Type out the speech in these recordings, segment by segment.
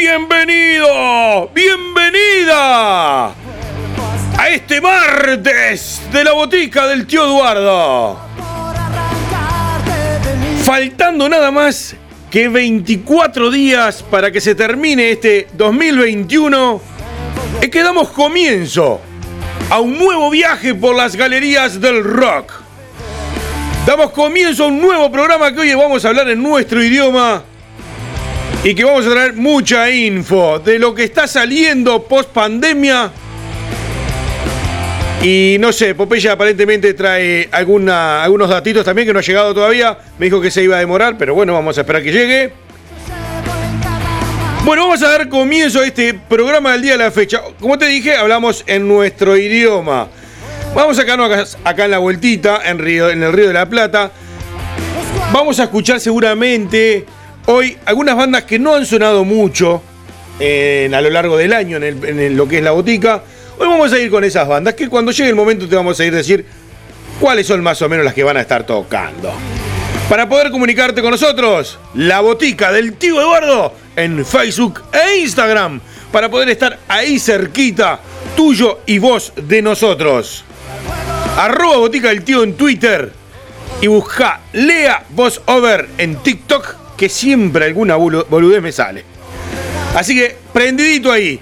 Bienvenido, bienvenida a este martes de la botica del tío Eduardo. Faltando nada más que 24 días para que se termine este 2021, es que damos comienzo a un nuevo viaje por las galerías del rock. Damos comienzo a un nuevo programa que hoy vamos a hablar en nuestro idioma y que vamos a traer mucha info de lo que está saliendo post pandemia. Y no sé, Popeye aparentemente trae algunos datitos también que no ha llegado todavía. Me dijo que se iba a demorar, pero bueno, vamos a esperar que llegue. Bueno, vamos a dar comienzo a este programa del día de la fecha. Como te dije, hablamos en nuestro idioma. Vamos a quedarnos acá, en la vueltita, en, Río, en el Río de la Plata. Vamos a escuchar seguramente hoy algunas bandas que no han sonado mucho a lo largo del año en, lo que es la botica. Hoy vamos a ir con esas bandas que cuando llegue el momento te vamos a ir a decir cuáles son más o menos las que van a estar tocando. Para poder comunicarte con nosotros, la botica del tío Eduardo en Facebook e Instagram. Para poder estar ahí cerquita, tuyo y vos de nosotros. Arroba botica del tío en Twitter. Y busca Lea Voz Over en TikTok que siempre alguna boludez me sale. Así que, prendidito ahí.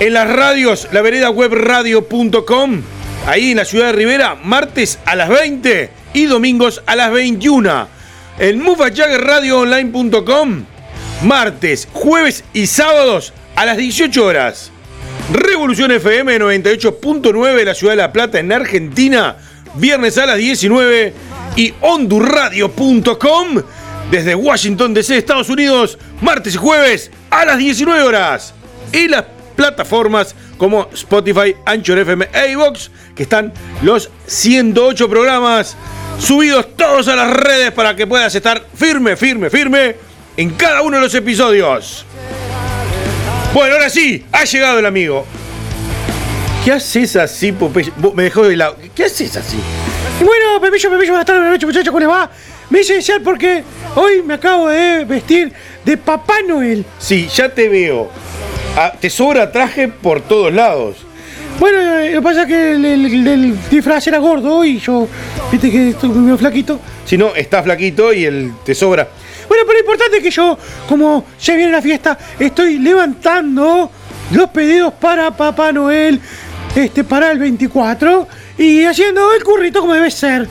En las radios, la vereda web radio.com, ahí en la ciudad de Rivera, martes a las 20 y domingos a las 21. En mufajaggerradioonline.com, martes, jueves y sábados a las 18 horas. Revolución FM 98.9 la ciudad de La Plata en Argentina, viernes a las 19 y hondurradio.com desde Washington DC, Estados Unidos, martes y jueves a las 19 horas. Y las plataformas como Spotify, Anchor FM e iVox, que están los 108 programas subidos todos a las redes para que puedas estar firme, firme, firme en cada uno de los episodios. Bueno, ahora sí, ha llegado el amigo. ¿Qué haces así, Popeye? Me dejó de lado. ¿Qué haces así? bueno, Pepillo, Pepillo, buenas tardes, buenas noches, muchachos, ¿cómo les va? Me hice iniciar porque hoy me acabo de vestir de Papá Noel. Sí, ya te veo. Ah, te sobra traje por todos lados. Bueno, eh, lo que pasa es que el, disfraz era gordo y yo, viste que estoy medio flaquito. Si no, está flaquito y el te sobra. Bueno, pero lo importante es que yo, como ya viene la fiesta, estoy levantando los pedidos para Papá Noel este, para el 24 y haciendo el currito como debe ser.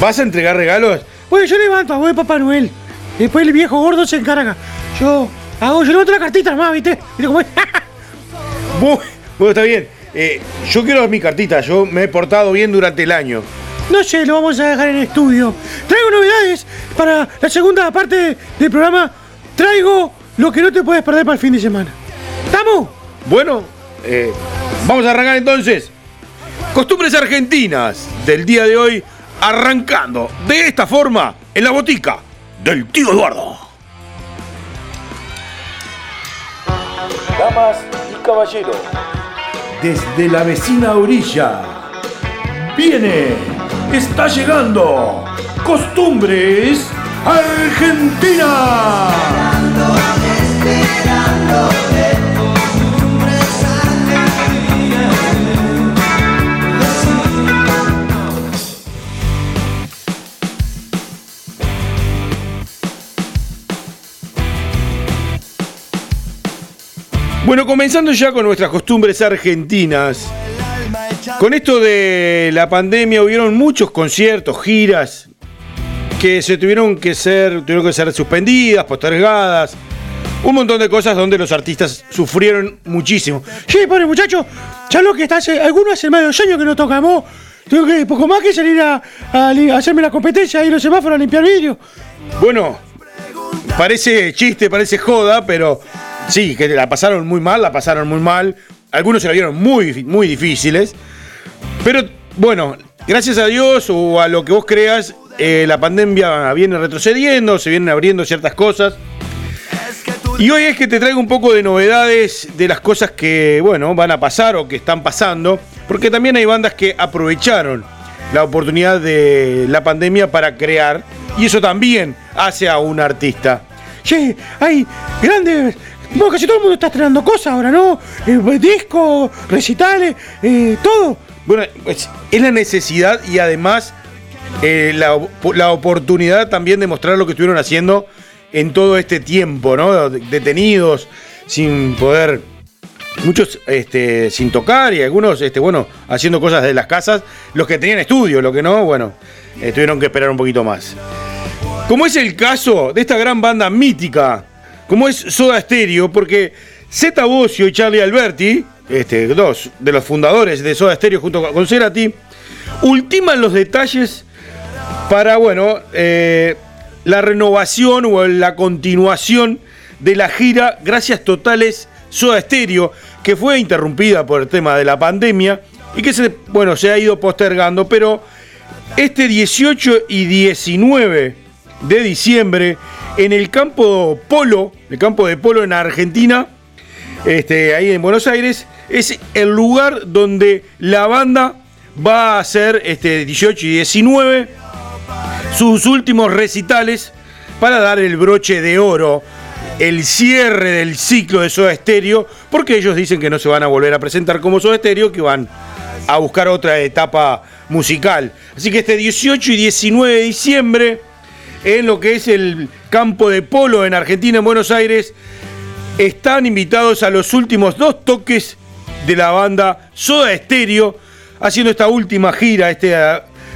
¿Vas a entregar regalos? Bueno, yo levanto, voy Papá Noel. Después el viejo gordo se encarga. Yo hago, yo levanto la cartita más, ¿viste? bueno, está bien. Eh, yo quiero mi cartita, yo me he portado bien durante el año. No sé, lo vamos a dejar en estudio. Traigo novedades para la segunda parte del programa. Traigo lo que no te puedes perder para el fin de semana. ¿Estamos? Bueno, eh, vamos a arrancar entonces. Costumbres argentinas del día de hoy arrancando de esta forma en la botica del tío Eduardo. Damas y caballeros, desde la vecina orilla, viene, está llegando, Costumbres Argentina. Bueno, comenzando ya con nuestras costumbres argentinas. Con esto de la pandemia hubieron muchos conciertos, giras, que se tuvieron que ser, tuvieron que ser suspendidas, postergadas. Un montón de cosas donde los artistas sufrieron muchísimo. Sí, pobre muchacho, ya lo que está hace, algunos hace más de años que no tocamos. Tengo que poco más que salir a, a hacerme la competencia y los semáforos a limpiar vidrio. Bueno, parece chiste, parece joda, pero sí, que la pasaron muy mal, la pasaron muy mal. Algunos se la vieron muy, muy difíciles. Pero bueno, gracias a Dios o a lo que vos creas, eh, la pandemia viene retrocediendo, se vienen abriendo ciertas cosas. Y hoy es que te traigo un poco de novedades de las cosas que, bueno, van a pasar o que están pasando. Porque también hay bandas que aprovecharon la oportunidad de la pandemia para crear. Y eso también hace a un artista. Sí, hay grandes. Bueno, casi todo el mundo está estrenando cosas ahora, ¿no? Eh, discos, recitales, eh, todo. Bueno, es la necesidad y además eh, la, la oportunidad también de mostrar lo que estuvieron haciendo en todo este tiempo, ¿no? Detenidos, sin poder, muchos este, sin tocar y algunos, este, bueno, haciendo cosas de las casas, los que tenían estudio, lo que no, bueno, tuvieron que esperar un poquito más. Como es el caso de esta gran banda mítica, como es Soda Stereo, porque Zeta Bosio y Charlie Alberti, este, dos de los fundadores de Soda Stereo junto con Cerati, ultiman los detalles para, bueno, eh, la renovación o la continuación de la gira Gracias Totales Soda Stereo, que fue interrumpida por el tema de la pandemia y que bueno, se ha ido postergando, pero este 18 y 19 de diciembre en el campo Polo, el campo de Polo en Argentina, este, ahí en Buenos Aires, es el lugar donde la banda va a hacer este 18 y 19 sus últimos recitales para dar el broche de oro, el cierre del ciclo de Soda Stereo, porque ellos dicen que no se van a volver a presentar como Soda Stereo, que van a buscar otra etapa musical. Así que este 18 y 19 de diciembre, en lo que es el campo de polo en Argentina, en Buenos Aires, están invitados a los últimos dos toques de la banda Soda Stereo, haciendo esta última gira, este,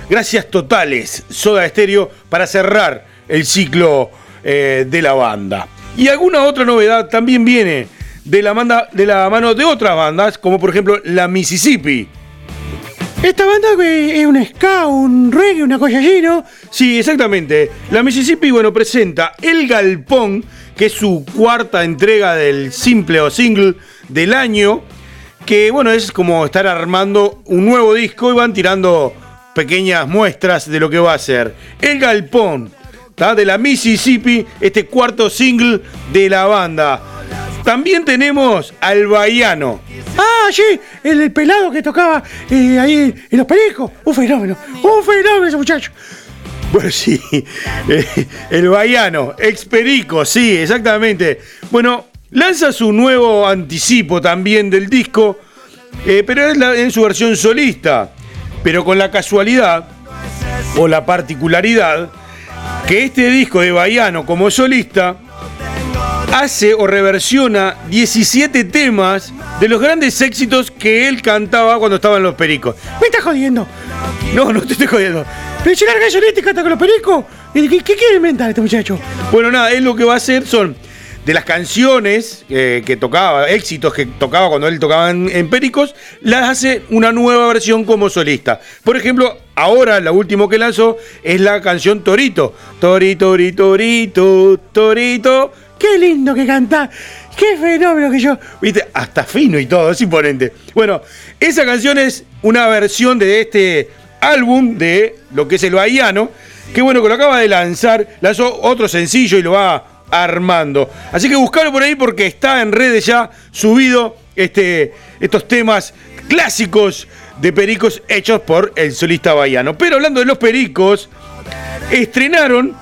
gracias totales, Soda Stereo, para cerrar el ciclo eh, de la banda. Y alguna otra novedad también viene de la, de la mano de otras bandas, como por ejemplo la Mississippi. Esta banda es un ska, un reggae, una cosa así, ¿no? Sí, exactamente. La Mississippi, bueno, presenta El Galpón, que es su cuarta entrega del simple o single del año, que bueno, es como estar armando un nuevo disco y van tirando pequeñas muestras de lo que va a ser. El Galpón, ¿tá? de la Mississippi, este cuarto single de la banda. También tenemos al Baiano. Ah, sí, el, el pelado que tocaba eh, ahí en los pericos. Un fenómeno, un fenómeno ese muchacho. Bueno, sí, eh, el Baiano, Experico, sí, exactamente. Bueno, lanza su nuevo anticipo también del disco, eh, pero es la- en su versión solista, pero con la casualidad o la particularidad que este disco de Baiano como solista hace o reversiona 17 temas de los grandes éxitos que él cantaba cuando estaba en Los Pericos. Me está jodiendo. No, no te estoy jodiendo. Pero si larga y canta con los pericos. ¿Y ¿Qué, quiere inventar este muchacho? Bueno, nada, él lo que va a hacer son de las canciones eh, que tocaba, éxitos que tocaba cuando él tocaba en, en Pericos, las hace una nueva versión como solista. Por ejemplo, ahora la última que lanzó es la canción Torito. Torito, torito, torito, torito. Qué lindo que canta. Qué fenómeno que yo. Viste, hasta fino y todo, es imponente. Bueno, esa canción es una versión de este álbum de lo que es el Bahiano, que bueno, que lo acaba de lanzar, lanzó otro sencillo y lo va armando. Así que buscalo por ahí porque está en redes ya subido este, estos temas clásicos de Pericos hechos por el solista Bahiano. Pero hablando de los Pericos, estrenaron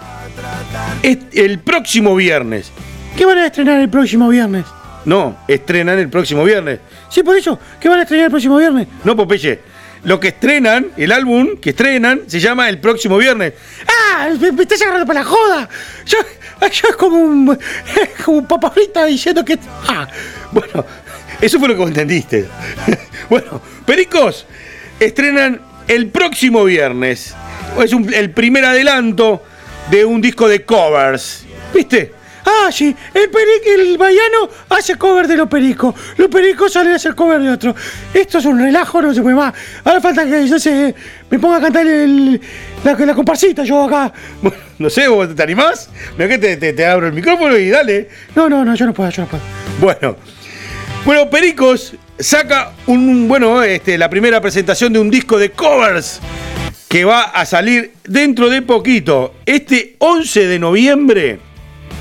est- el próximo viernes. ¿Qué van a estrenar el próximo viernes? No, estrenan el próximo viernes. Sí, por eso. ¿Qué van a estrenar el próximo viernes? No, Popeye. Lo que estrenan, el álbum que estrenan, se llama El próximo viernes. ¡Ah! Me, me estás agarrando para la joda. Yo, Eso es como un, como un papa frita diciendo que... Ah, bueno, eso fue lo que entendiste. bueno, Pericos estrenan el próximo viernes. Es el primer adelanto de un disco de covers. ¿Viste? Ah, sí, el, el baiano hace cover de los pericos. Los pericos salen a hacer cover de otro. Esto es un relajo, no se puede más. Ahora falta que yo se, me ponga a cantar el, la, la comparsita yo acá. Bueno, no sé, ¿vos te animás? Mira que te, te, abro el micrófono y dale. No, no, no, yo no puedo, yo no puedo. Bueno. Bueno, Pericos saca un, bueno, este, la primera presentación de un disco de covers que va a salir dentro de poquito. Este 11 de noviembre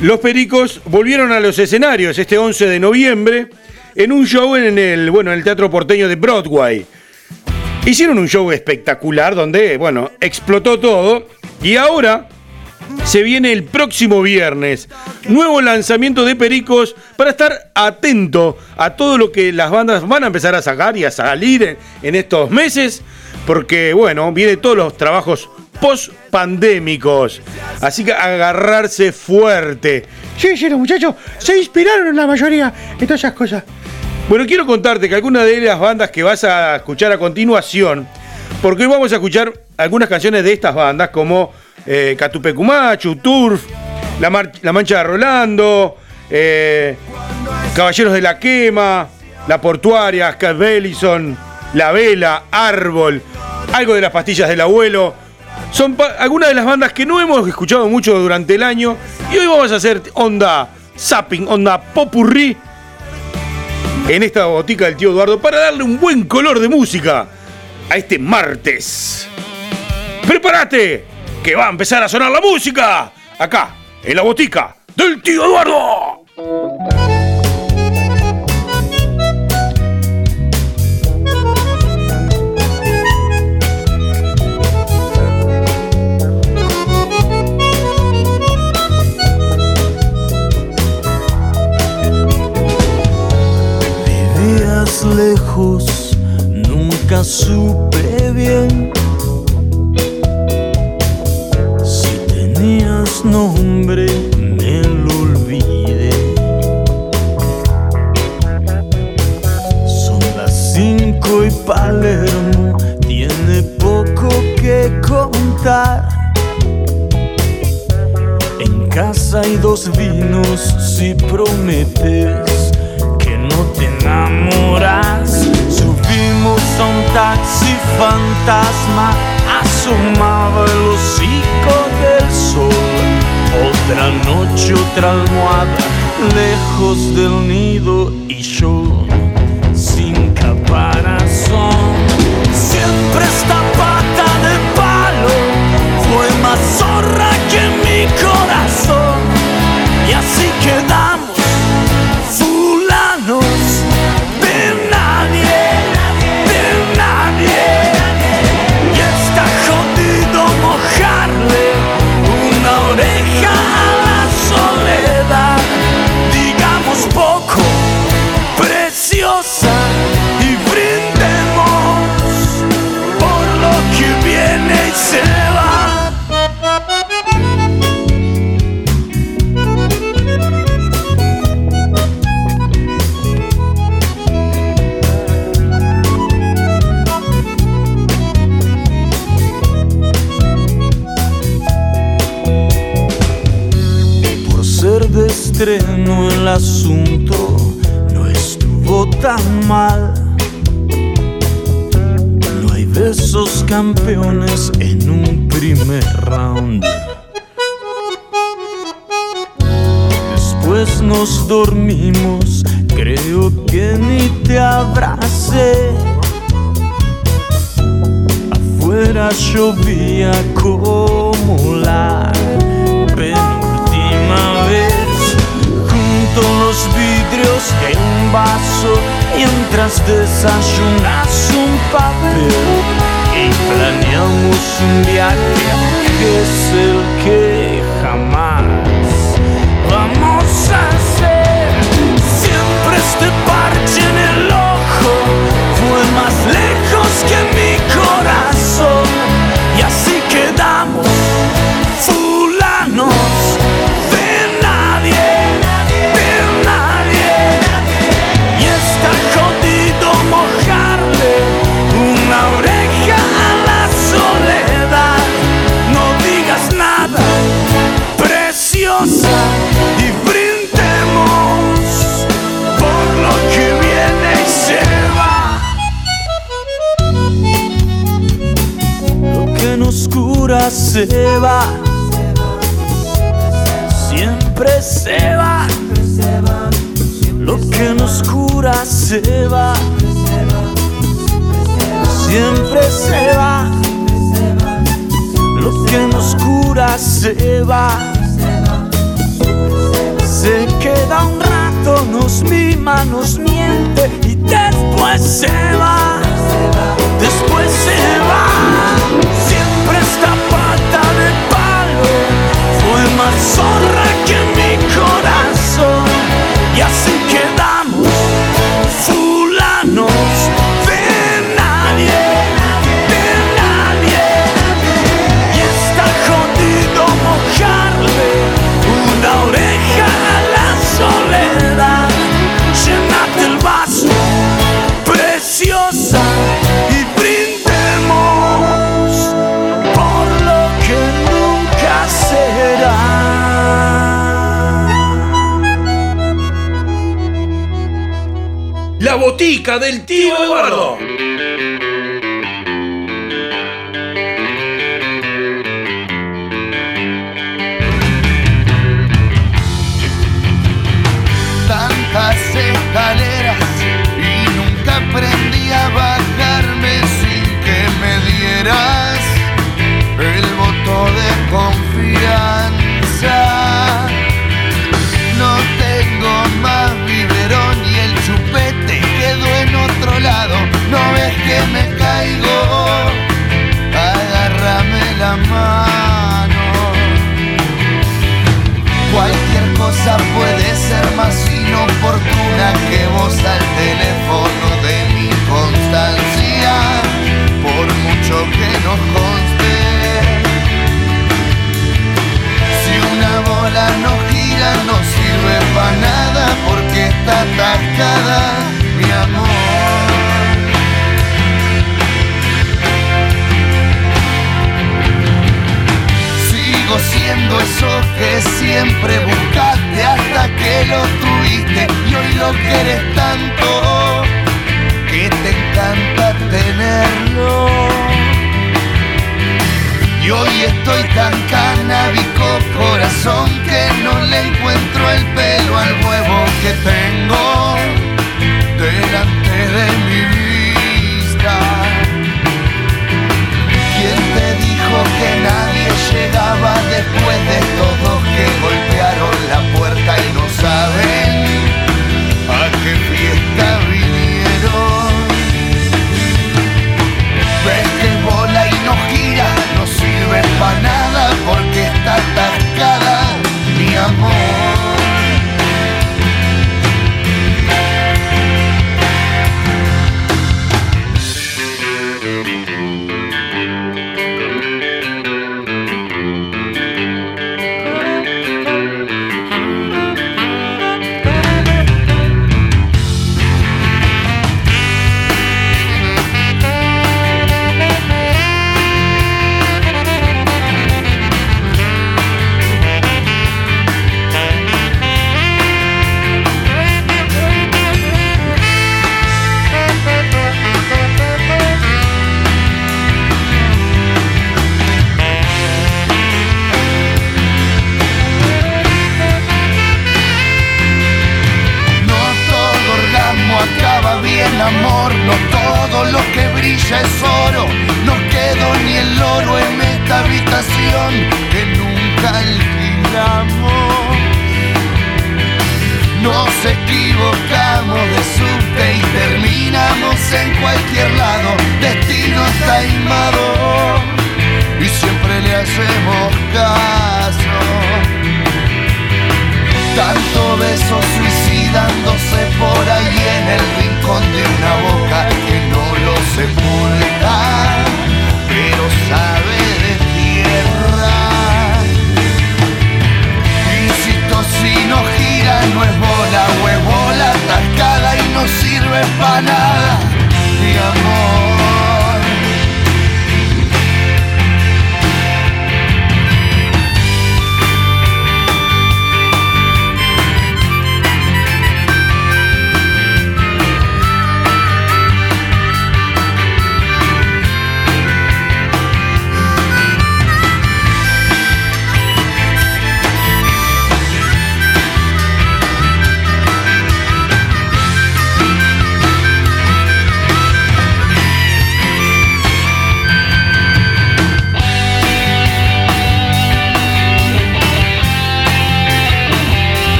los Pericos volvieron a los escenarios este 11 de noviembre en un show en el, bueno, en el Teatro Porteño de Broadway. Hicieron un show espectacular donde, bueno, explotó todo y ahora se viene el próximo viernes. Nuevo lanzamiento de Pericos para estar atento a todo lo que las bandas van a empezar a sacar y a salir en, estos meses. Porque, bueno, vienen todos los trabajos post-pandémicos. Así que agarrarse fuerte. Sí, sí, los muchachos se inspiraron en la mayoría de todas esas cosas. Bueno, quiero contarte que algunas de las bandas que vas a escuchar a continuación, porque hoy vamos a escuchar algunas canciones de estas bandas como eh, Catupecumachu, Turf, la, Mancha de Rolando, eh, Caballeros de la Quema, La Portuaria, Scott Bellison, La Vela, Árbol, algo de las pastillas del abuelo, son algunas de las bandas que no hemos escuchado mucho durante el año. Y hoy vamos a hacer onda zapping, onda popurrí en esta botica del tío Eduardo para darle un buen color de música a este martes. ¡Prepárate! Que va a empezar a sonar la música acá, en la botica del tío Eduardo. Lejos, nunca supe bien si tenías nombre, me lo olvidé. Son las cinco y Palermo tiene poco que contar. En casa hay dos vinos si prometes te enamoras. Subimos a un taxi fantasma, asomaba el hocico del sol. Otra noche, otra almohada, lejos del nido y yo No hay besos campeones en un primer round. Después nos dormimos, creo que ni te abracé. Afuera llovía como la penúltima vez los vidrios de un vaso mientras desayunas un papel y planeamos un viaje que es el que jamás vamos a hacer. Siempre este parche en el ojo fue más lejos que mi corazón y así se va. Siempre se va. Lo que nos cura se va. Siempre se va. Lo que nos cura se va. Se queda un rato, nos mima, nos miente y después se va. Fue botica del tío Eduardo. Cosa puede ser más inoportuna que vos al teléfono de mi constancia, por mucho que nos conste. Si una bola no gira no sirve para nada porque está atascada, mi amor. Sigo siendo eso que siempre hasta lo tuviste y hoy lo quieres tanto que te encanta tenerlo. Y hoy estoy tan canábico corazón que no le encuentro el pelo al huevo que tengo delante de mi vista. ¿Quién te dijo que nadie llegaba después de todos cualquier lado, destino está inmado y siempre le hacemos caso. Tanto beso suicidándose por ahí en el rincón de una boca que no lo sepulta, pero sabe de tierra. Insisto, si no gira no es bola o es bola atascada y no sirve para nada. Oh.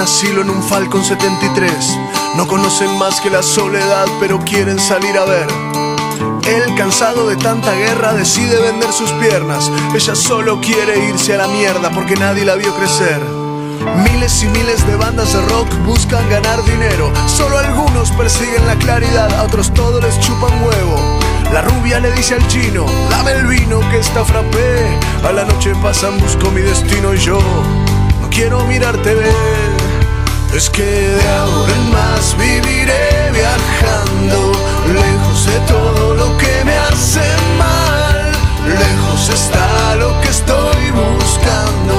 Asilo en un Falcon 73. No conocen más que la soledad, pero quieren salir a ver. Él, cansado de tanta guerra, decide vender sus piernas. Ella solo quiere irse a la mierda porque nadie la vio crecer. Miles y miles de bandas de rock buscan ganar dinero. Solo algunos persiguen la claridad, a otros todo les chupan huevo. La rubia le dice al chino, dame el vino que está frappé. A la noche pasan, busco mi destino y yo quiero mirarte ver. Es que de ahora en más viviré viajando, lejos de todo lo que me hace mal. Lejos está lo que estoy buscando.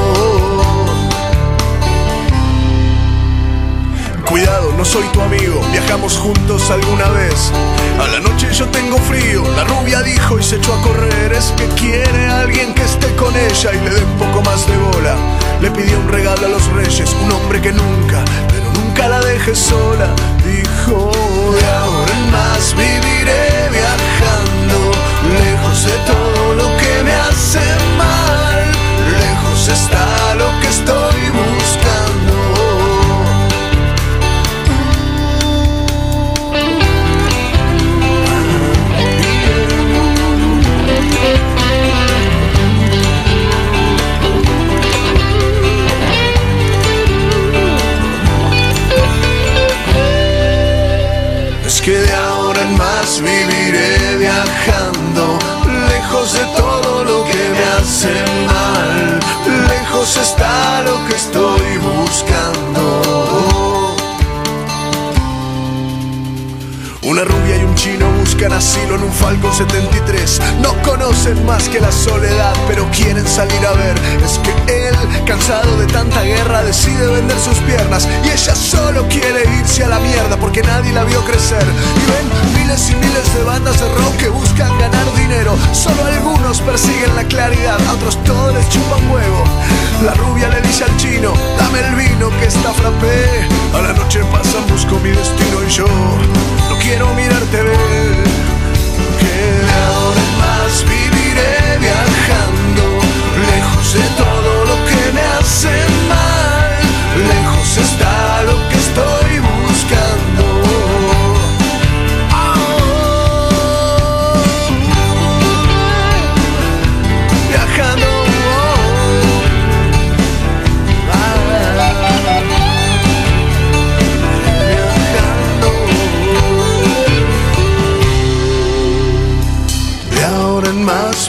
Cuidado, no soy tu amigo, viajamos juntos alguna vez. A la noche yo tengo frío, la rubia dijo y se echó a correr. Es que quiere alguien que esté con ella y le dé un poco más de bola. Le pidió un regalo a los reyes, un hombre que nunca, pero nunca la deje sola. Dijo, de ahora en más viviré viajando, lejos de todo lo que me hace mal. Lejos está lo que estoy está lo que estoy buscan asilo en un Falcon 73. No conocen más que la soledad, pero quieren salir a ver. Es que él, cansado de tanta guerra, decide vender sus piernas. Y ella solo quiere irse a la mierda porque nadie la vio crecer. Y ven miles y miles de bandas de rock que buscan ganar dinero. Solo algunos persiguen la claridad, a otros todos les chupan huevo. La rubia le dice al chino, dame el vino que está frappé. A la noche pasan, busco mi destino y yo no quiero mirarte ver. Que ahora más viviré viajando, lejos de todo lo que me hace mal. Lejos está lo que estoy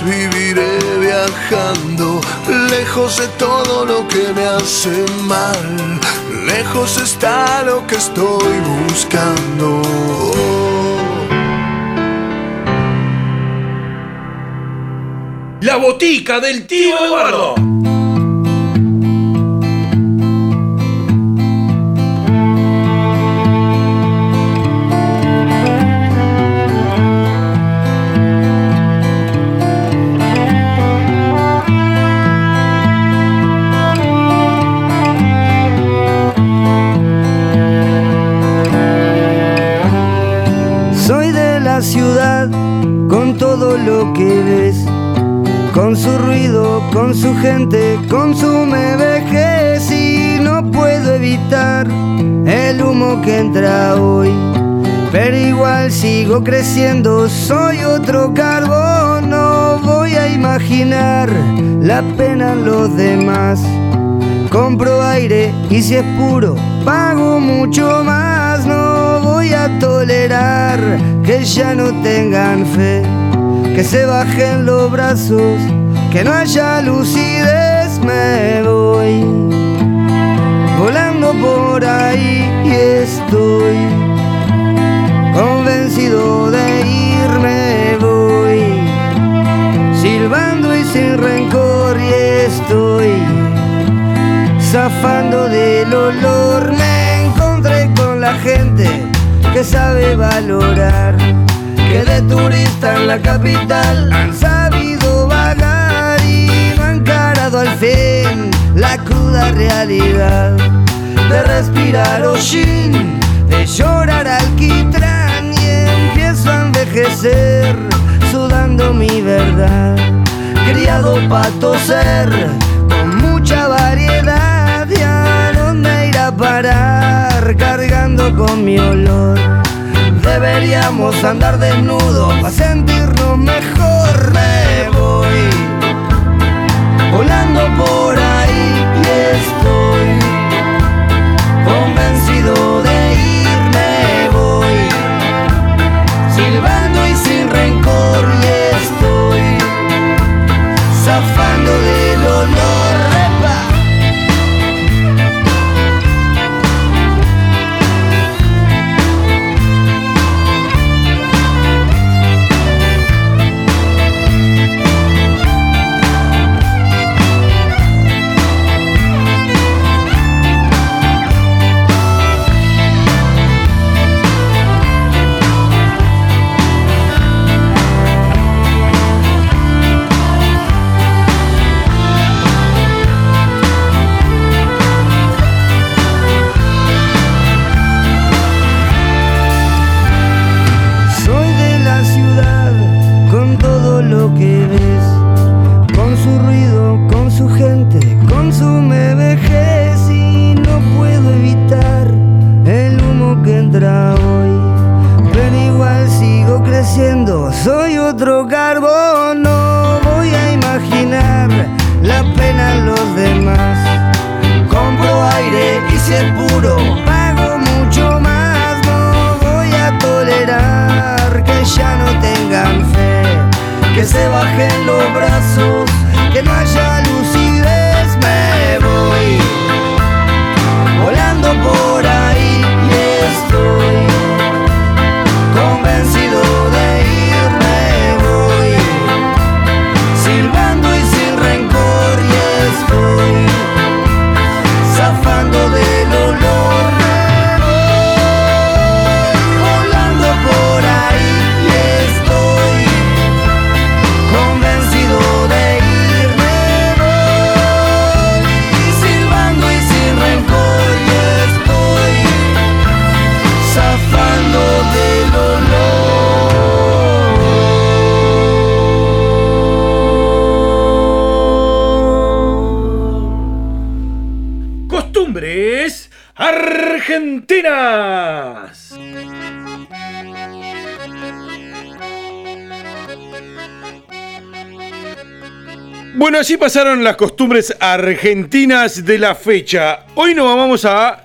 viviré viajando, lejos de todo lo que me hace mal, lejos está lo que estoy buscando. La botica del tío Eduardo. Sigo creciendo, soy otro carbón, no voy a imaginar la pena en los demás. Compro aire y si es puro, pago mucho más. No voy a tolerar que ya no tengan fe, que se bajen los brazos, que no haya lucidez. Me voy volando por ahí y estoy convencido de irme. Voy silbando y sin rencor y estoy zafando del olor. Me encontré con la gente que sabe valorar, que de turista en la capital han sabido vagar y no han encarado al fin la cruda realidad de respirar hollín, de llorar alquitrán y empiezo a sudando mi verdad, criado para toser con mucha variedad y a dónde ir a parar cargando con mi olor. Deberíamos andar desnudos para sentirnos mejor. Me voy volando por ahí y estoy Bueno, así pasaron las costumbres argentinas de la fecha. Hoy nos vamos a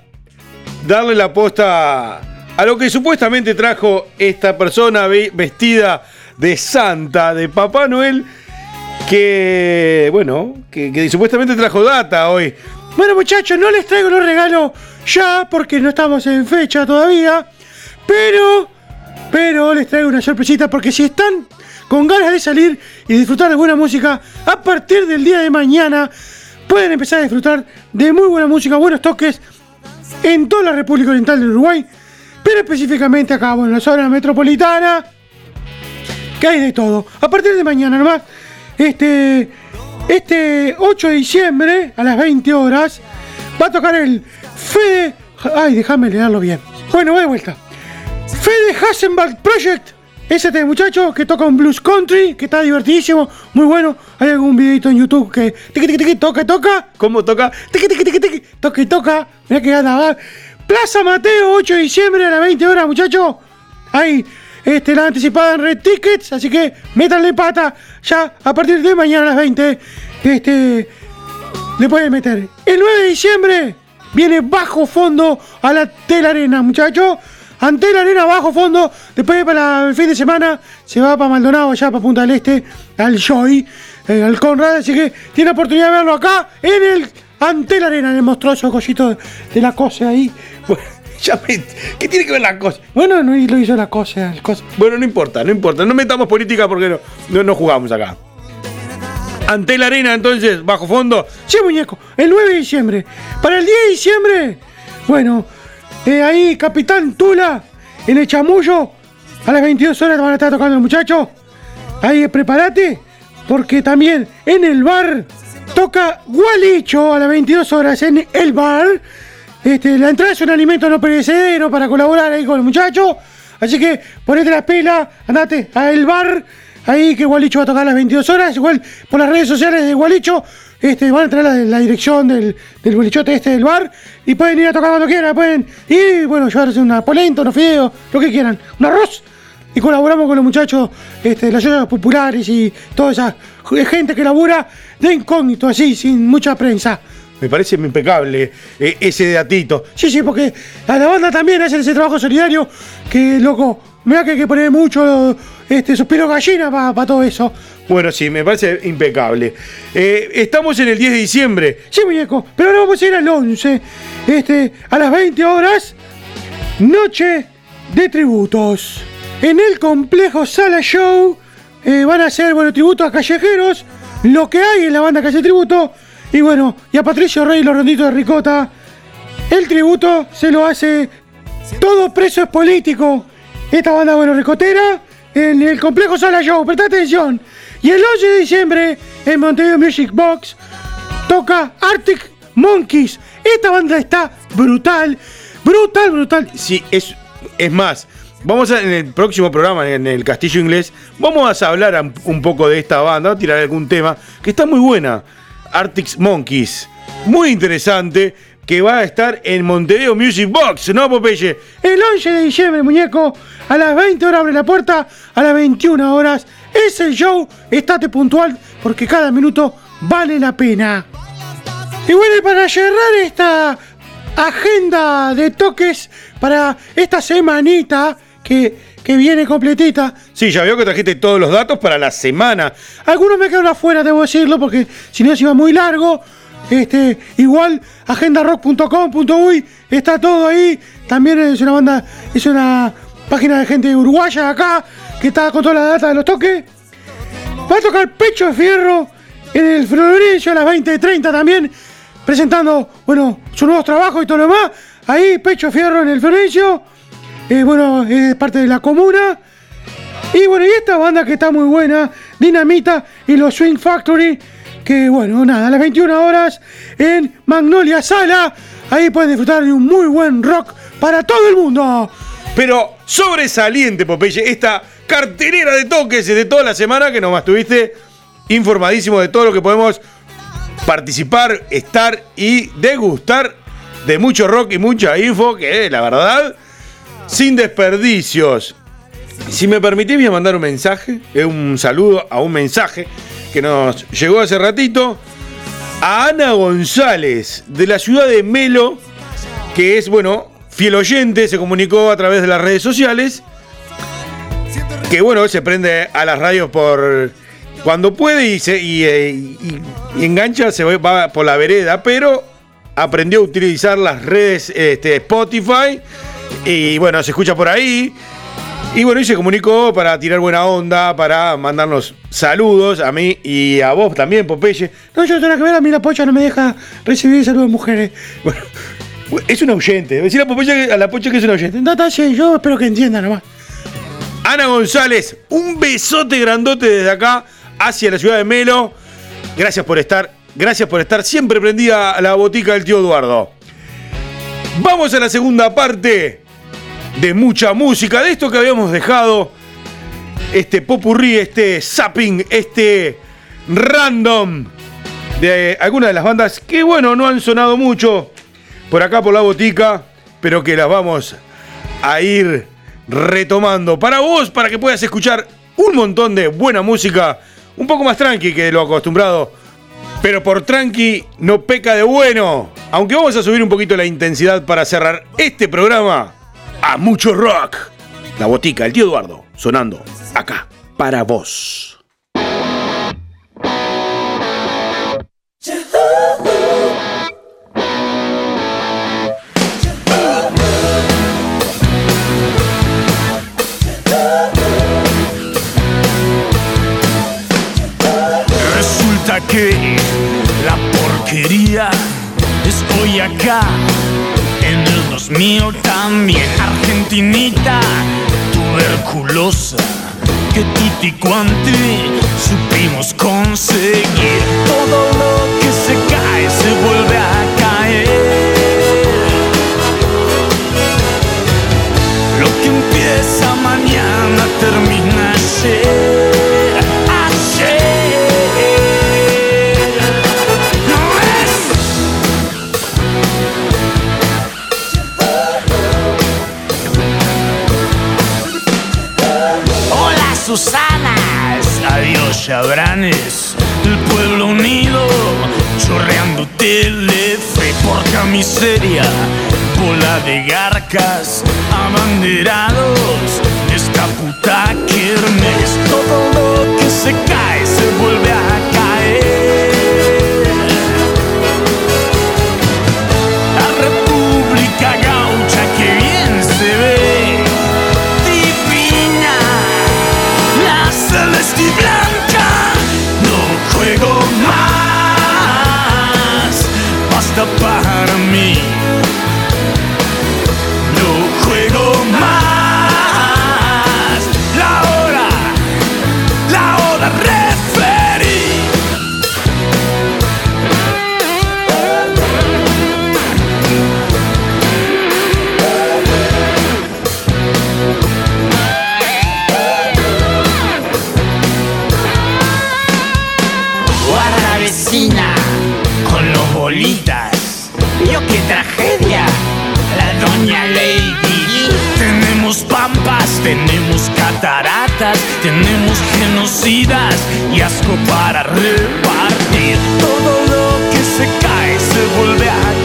darle la posta a lo que supuestamente trajo esta persona ve- vestida de Santa, de Papá Noel, que, bueno, que, que supuestamente trajo data hoy. Bueno, muchachos, no les traigo los regalos ya porque no estamos en fecha todavía. Pero, pero les traigo una sorpresita porque si están con ganas de salir y disfrutar de buena música, a partir del día de mañana pueden empezar a disfrutar de muy buena música, buenos toques en toda la República Oriental del Uruguay, pero específicamente acá, bueno, en la zona metropolitana, que hay de todo. A partir de mañana nomás, este, este 8 de diciembre a las 20 horas, va a tocar el Fede. Ay, déjame leerlo bien. Bueno, voy de vuelta. Fede Hasenbach Project. Ese muchacho que toca un blues country, que está divertidísimo, muy bueno. Hay algún videito en YouTube que tiqui, tiqui, tiqui, toca, toca. ¿Cómo toca? Tiqui, tiqui, tiqui, tiqui, toca y toca. Mirá que va. Plaza Mateo, 8 de diciembre a las 20 horas, muchachos. Ahí, este, la anticipada en Red Tickets, así que métanle pata ya a partir de mañana a las 20. Este, le pueden meter. El 9 de diciembre viene bajo fondo a la Tela Arena, muchachos. Ante la arena bajo fondo, después para el fin de semana se va para Maldonado, allá para Punta del Este, al Joy, eh, al Conrad, así que tiene oportunidad de verlo acá en el ante la arena, en el monstruoso cosito de, de la cosa ahí. Bueno, ya me- ¿Qué tiene que ver la cosa? Bueno, no lo hizo la cosa, el cosa. Bueno, no importa, no importa. No metamos política porque no, no, no jugamos acá. Ante la arena, entonces, bajo fondo. Sí, muñeco, el 9 de diciembre. Para el 10 de diciembre, bueno, eh, ahí Capitán Tula, en el chamullo, a las 22 horas van a estar tocando los muchachos. Ahí prepárate, porque también en el bar toca Gualicho a las 22 horas en el bar. Este, la entrada es un alimento no perecedero para colaborar ahí con los muchachos. Así que ponete la pela, andate al bar. Ahí que Gualicho va a tocar a las 22 horas. Igual por las redes sociales de Gualicho este, van a traer la, la dirección del, del bolichote este del bar. Y pueden ir a tocar cuando quieran. Pueden ir, bueno, llevarse una polenta, unos fideos, lo que quieran. Un arroz. Y colaboramos con los muchachos este, las ollas populares y toda esa gente que labura de incógnito, así, sin mucha prensa. Me parece impecable eh, ese datito. Sí, sí, porque a la banda también hacen ese trabajo solidario que, loco, mira que hay que poner mucho este, suspiro gallina para todo eso. Bueno, sí, me parece impecable. Eh, estamos en el 10 de diciembre. Sí, muñeco, pero ahora vamos a ir al 11, este, a las 20 horas, noche de tributos. En el complejo Sala Show eh, van a hacer, bueno, tributos a callejeros, lo que hay en la banda hace tributo, y bueno, y a Patricio Rey los ronditos de Ricota. El tributo se lo hace todo preso es político. Esta banda, bueno, ricotera, en el complejo Sala Show, presta atención. Y el 11 de diciembre, en Montevideo Music Box, toca Arctic Monkeys. Esta banda está brutal, brutal, brutal. Sí, es, es más. Vamos a, en el próximo programa, en el Castillo Inglés, vamos a hablar un, poco de esta banda, a tirar algún tema, que está muy buena. Arctic Monkeys. Muy interesante. Que va a estar en Montevideo Music Box, ¿no, Popeye? El 11 de diciembre, muñeco, a las 20 horas abre la puerta, a las 21 horas es el show. Estate puntual porque cada minuto vale la pena. Y bueno, para cerrar esta agenda de toques para esta semanita que, que viene completita, Sí, ya veo que trajiste todos los datos para la semana. algunos me quedaron afuera, debo decirlo, porque si no se iba muy largo. Este, igual, agendarock.com.uy, está todo ahí. También es una banda, es una página de gente uruguaya acá, que está con toda la data de los toques. Va a tocar Pecho Fierro en el Florencio a las 20.30 también, presentando, bueno, sus nuevos trabajos y todo lo demás. Ahí, Pecho Fierro en el Florencio. Eh, bueno, es parte de la comuna. Y bueno, y esta banda que está muy buena, Dinamita y los Swing Factory, que bueno, nada, a las 21 horas en Magnolia Sala, ahí pueden disfrutar de un muy buen rock para todo el mundo. Pero sobresaliente, Popeye, esta cartelera de toques de toda la semana que nos estuviste informadísimo de todo lo que podemos participar, estar y degustar de mucho rock y mucha info, que la verdad, sin desperdicios. Si me permitís, voy a mandar un mensaje, eh, un saludo a un mensaje que nos llegó hace ratito a Ana González de la ciudad de Melo, que es, bueno, fiel oyente, se comunicó a través de las redes sociales, que bueno, se prende a las radios por cuando puede y, se, y, eh, engancha, se va- va por la vereda, pero aprendió a utilizar las redes este, Spotify y bueno, se escucha por ahí. Y bueno, y se comunicó para tirar buena onda, para mandarnos saludos a mí y a vos también, Popeye. No, yo tengo que ver, a mí la pocha no me deja recibir saludos de mujeres. Bueno, es un oyente. Decir a, Popeye a la pocha que es un oyente. No, yo espero que entiendan nomás. Ana González, un besote grandote desde acá hacia la ciudad de Melo. Gracias por estar, gracias por estar siempre prendida a la botica del tío Eduardo. Vamos a la segunda parte de mucha música, de esto que habíamos dejado, este popurrí, este zapping, este random de algunas de las bandas que, bueno, no han sonado mucho por acá por la botica, pero que las vamos a ir retomando para vos, para que puedas escuchar un montón de buena música, un poco más tranqui que lo acostumbrado, pero por tranqui no peca de bueno. Aunque vamos a subir un poquito la intensidad para cerrar este programa a mucho rock. La botica, el tío Eduardo, sonando acá para vos. Resulta que la porquería es hoy acá. El 2000 también Argentinita tuberculosa que tutti quanti supimos conseguir. Todo lo que se cae se vuelve a caer. Lo que empieza mañana termina. Ayer. Susanas, adiós Chabranes, el pueblo unido, chorreando telefe, porca miseria, bola de garcas, abanderados, esta puta kermes, todo lo que se cae se vuelve a Tenemos genocidas y asco para repartir. Todo lo que se cae se vuelve a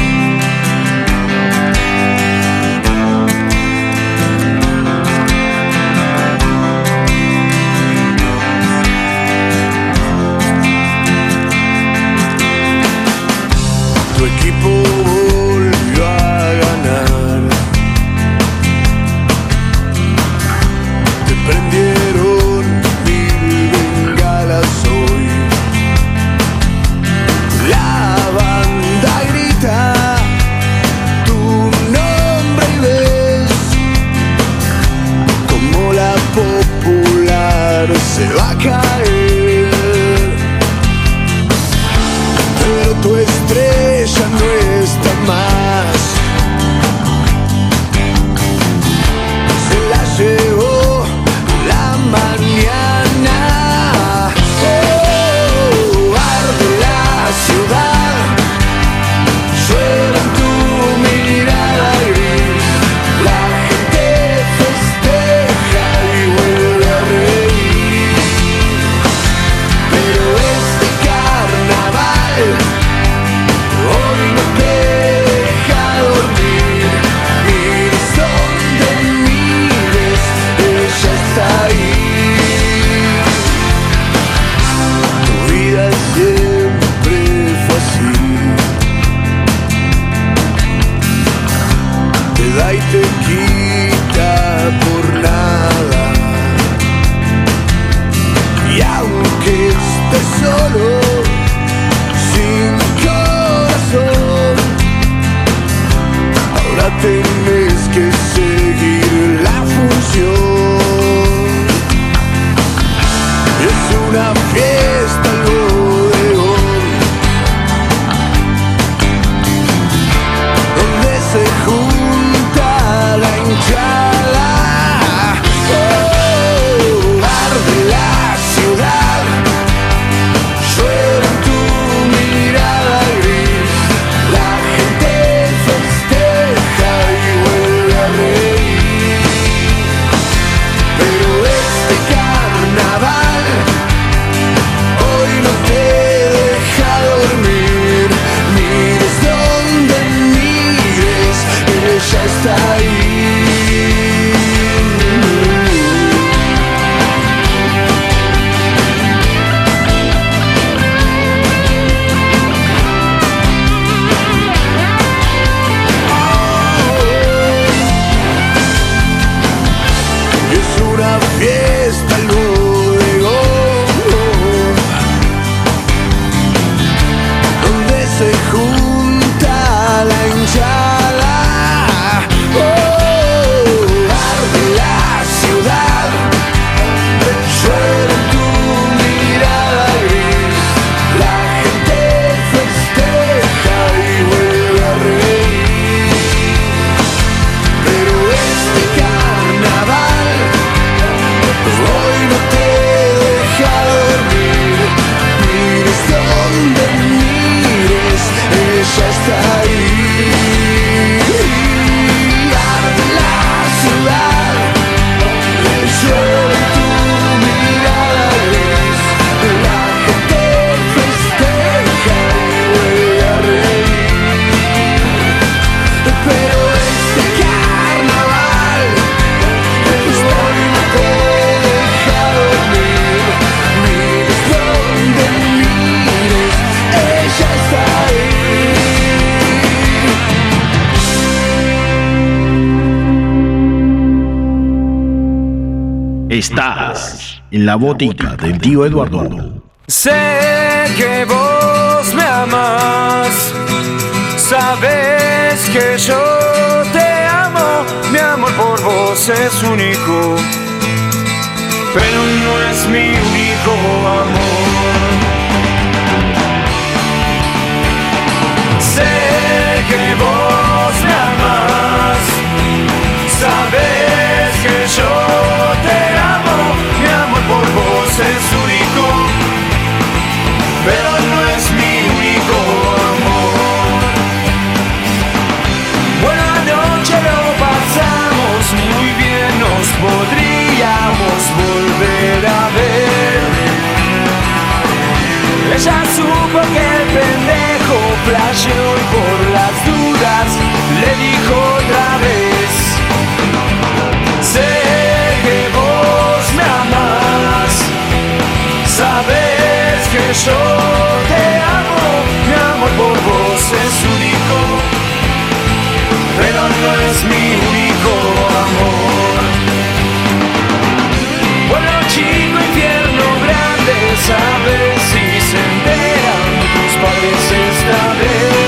keep en la botica del tío Eduardo. Sé que vos me amas, sabes que yo te amo, mi amor por vos es único, pero no es mi único amor. Sé que Ella supo que el pendejo flasheó y por las dudas le dijo otra vez. Sé que vos me amás, sabes que yo te amo, mi amor por vos es único, pero no es mi único padres esta vez.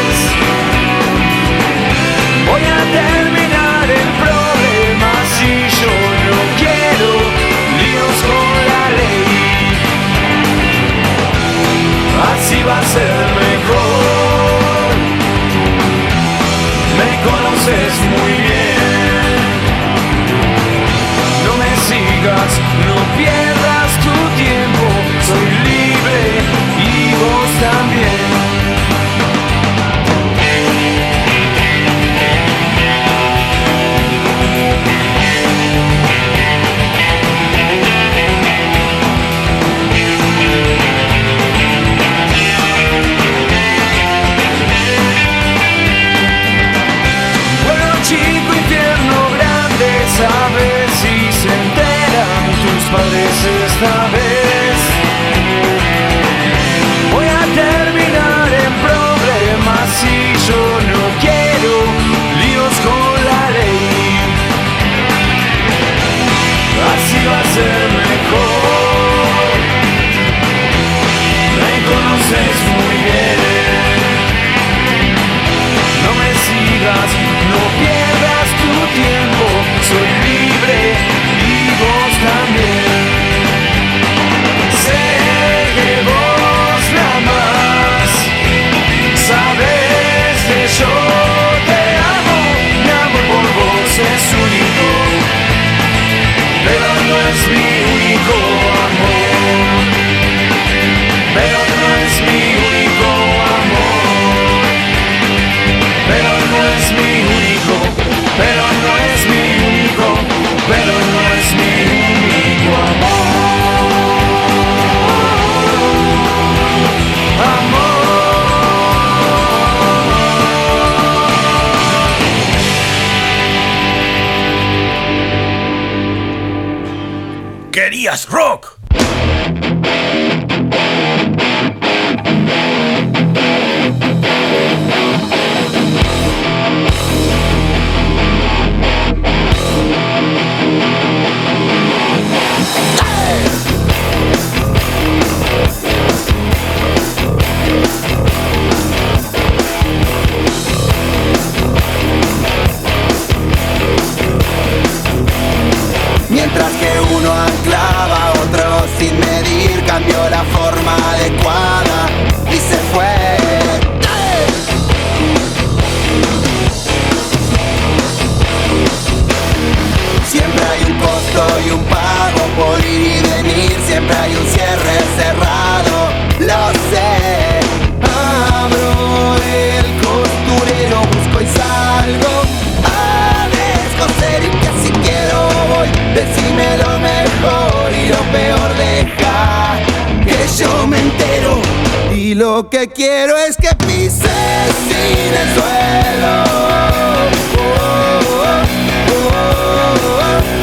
¿Querías rock? Mientras que uno cambió la forma adecuada y se fue. Siempre hay un costo y un pago por ir y venir, siempre hay un cierre cerrado, lo sé. Y lo que quiero es que pises sin el suelo. Oh, oh, oh,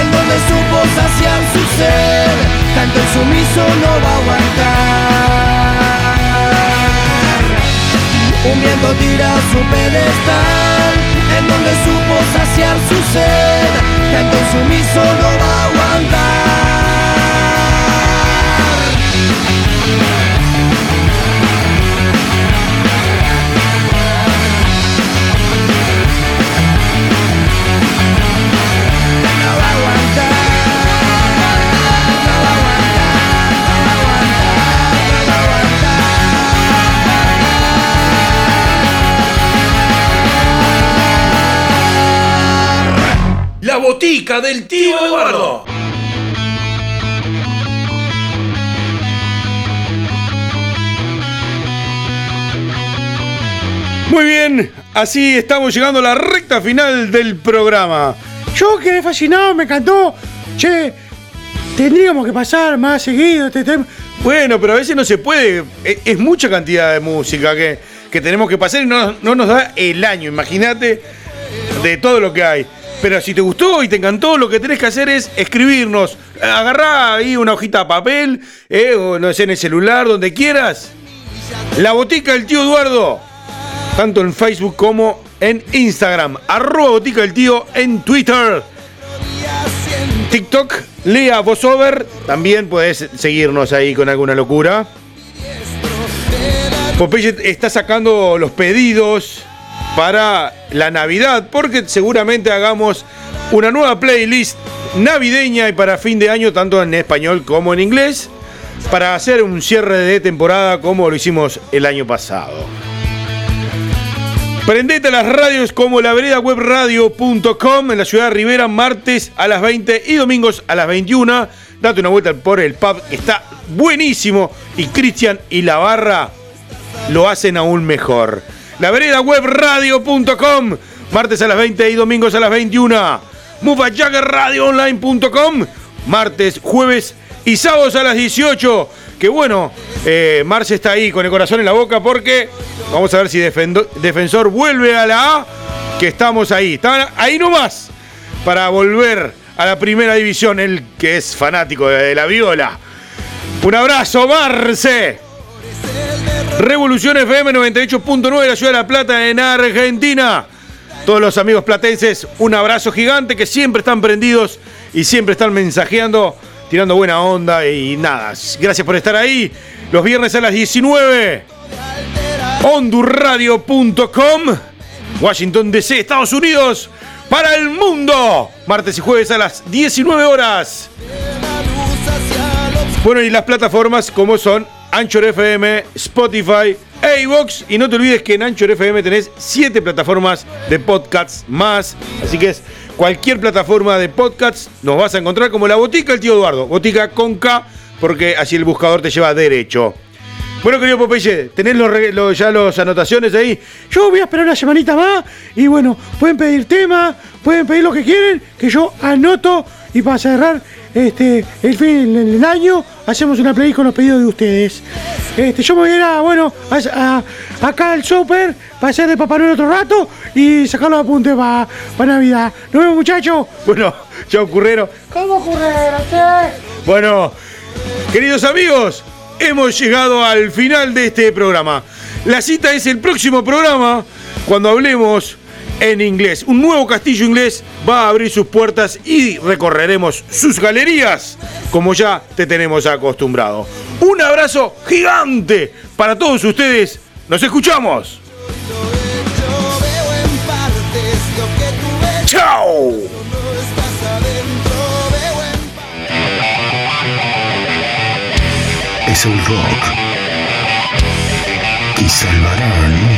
en donde supo saciar su sed, tanto el sumiso no va a aguantar. Un viento tira su pedestal en donde supo saciar su sed, tanto el sumiso no va a aguantar. del tío Eduardo. Muy bien, así estamos llegando a la recta final del programa. Yo quedé fascinado, me encantó. Che, tendríamos que pasar más seguido este tema. Bueno, pero a veces no se puede. E, es, mucha cantidad de música que, que tenemos que pasar y no, no nos da el año, imagínate, de todo lo que hay. Pero si te gustó y te encantó, lo que tenés que hacer es escribirnos. Agarrá ahí una hojita de papel, eh, o no sé, en el celular, donde quieras. La botica del tío Eduardo. Tanto en Facebook como en Instagram. Arroba botica del tío en Twitter. TikTok, Lea Vosover. También puedes seguirnos ahí con alguna locura. Popeye está sacando los pedidos para la Navidad, porque seguramente hagamos una nueva playlist navideña y para fin de año, tanto en español como en inglés, para hacer un cierre de temporada como lo hicimos el año pasado. Prendete las radios como la vereda en la ciudad de Rivera, martes a las 20 y domingos a las 21. Date una vuelta por el pub, que está buenísimo. Y Cristian y la barra lo hacen aún mejor. La vereda webradio.com, martes a las 20 y domingos a las 21. MufaJaggerRadioOnline.com, martes, jueves y sábados a las 18. Que bueno, eh, Marce está ahí con el corazón en la boca porque vamos a ver si Defensor vuelve a la A, que estamos ahí. Están ahí nomás para volver a la primera división, el que es fanático de la viola. Un abrazo, Marce. Revolución FM 98.9 de la Ciudad de La Plata en Argentina. Todos los amigos platenses, un abrazo gigante que siempre están prendidos y siempre están mensajeando, tirando buena onda y nada. Gracias por estar ahí. Los viernes a las 19. Hondurradio.com. Washington DC, Estados Unidos. Para el mundo. Martes y jueves a las 19 horas. Bueno, y las plataformas como son Anchor FM, Spotify, iVoox. Y no te olvides que en Anchor FM tenés 7 plataformas de podcasts más. Así que es cualquier plataforma de podcasts nos vas a encontrar como la botica del tío Eduardo. Botica con K, porque así el buscador te lleva derecho. Bueno, querido Popeye, ¿tenés los, ya las anotaciones ahí? Yo voy a esperar una semanita más y bueno, pueden pedir temas, pueden pedir lo que quieren, que yo anoto y para cerrar este el fin del año hacemos una playlist con los pedidos de ustedes. Este, yo me voy a ir a, bueno, a- a- acá al super para hacer de Papá Noel otro rato y sacar los apuntes para Navidad. Nos vemos muchachos. Bueno, chao currero. ¿Cómo ocurre, che? Bueno, queridos amigos, hemos llegado al final de este programa. La cita es el próximo programa cuando hablemos en inglés. Un nuevo castillo inglés va a abrir sus puertas y recorreremos sus galerías como ya te tenemos acostumbrado. Un abrazo gigante para todos ustedes. Nos escuchamos. ¡Chao! Es el rock que salvará al mundo.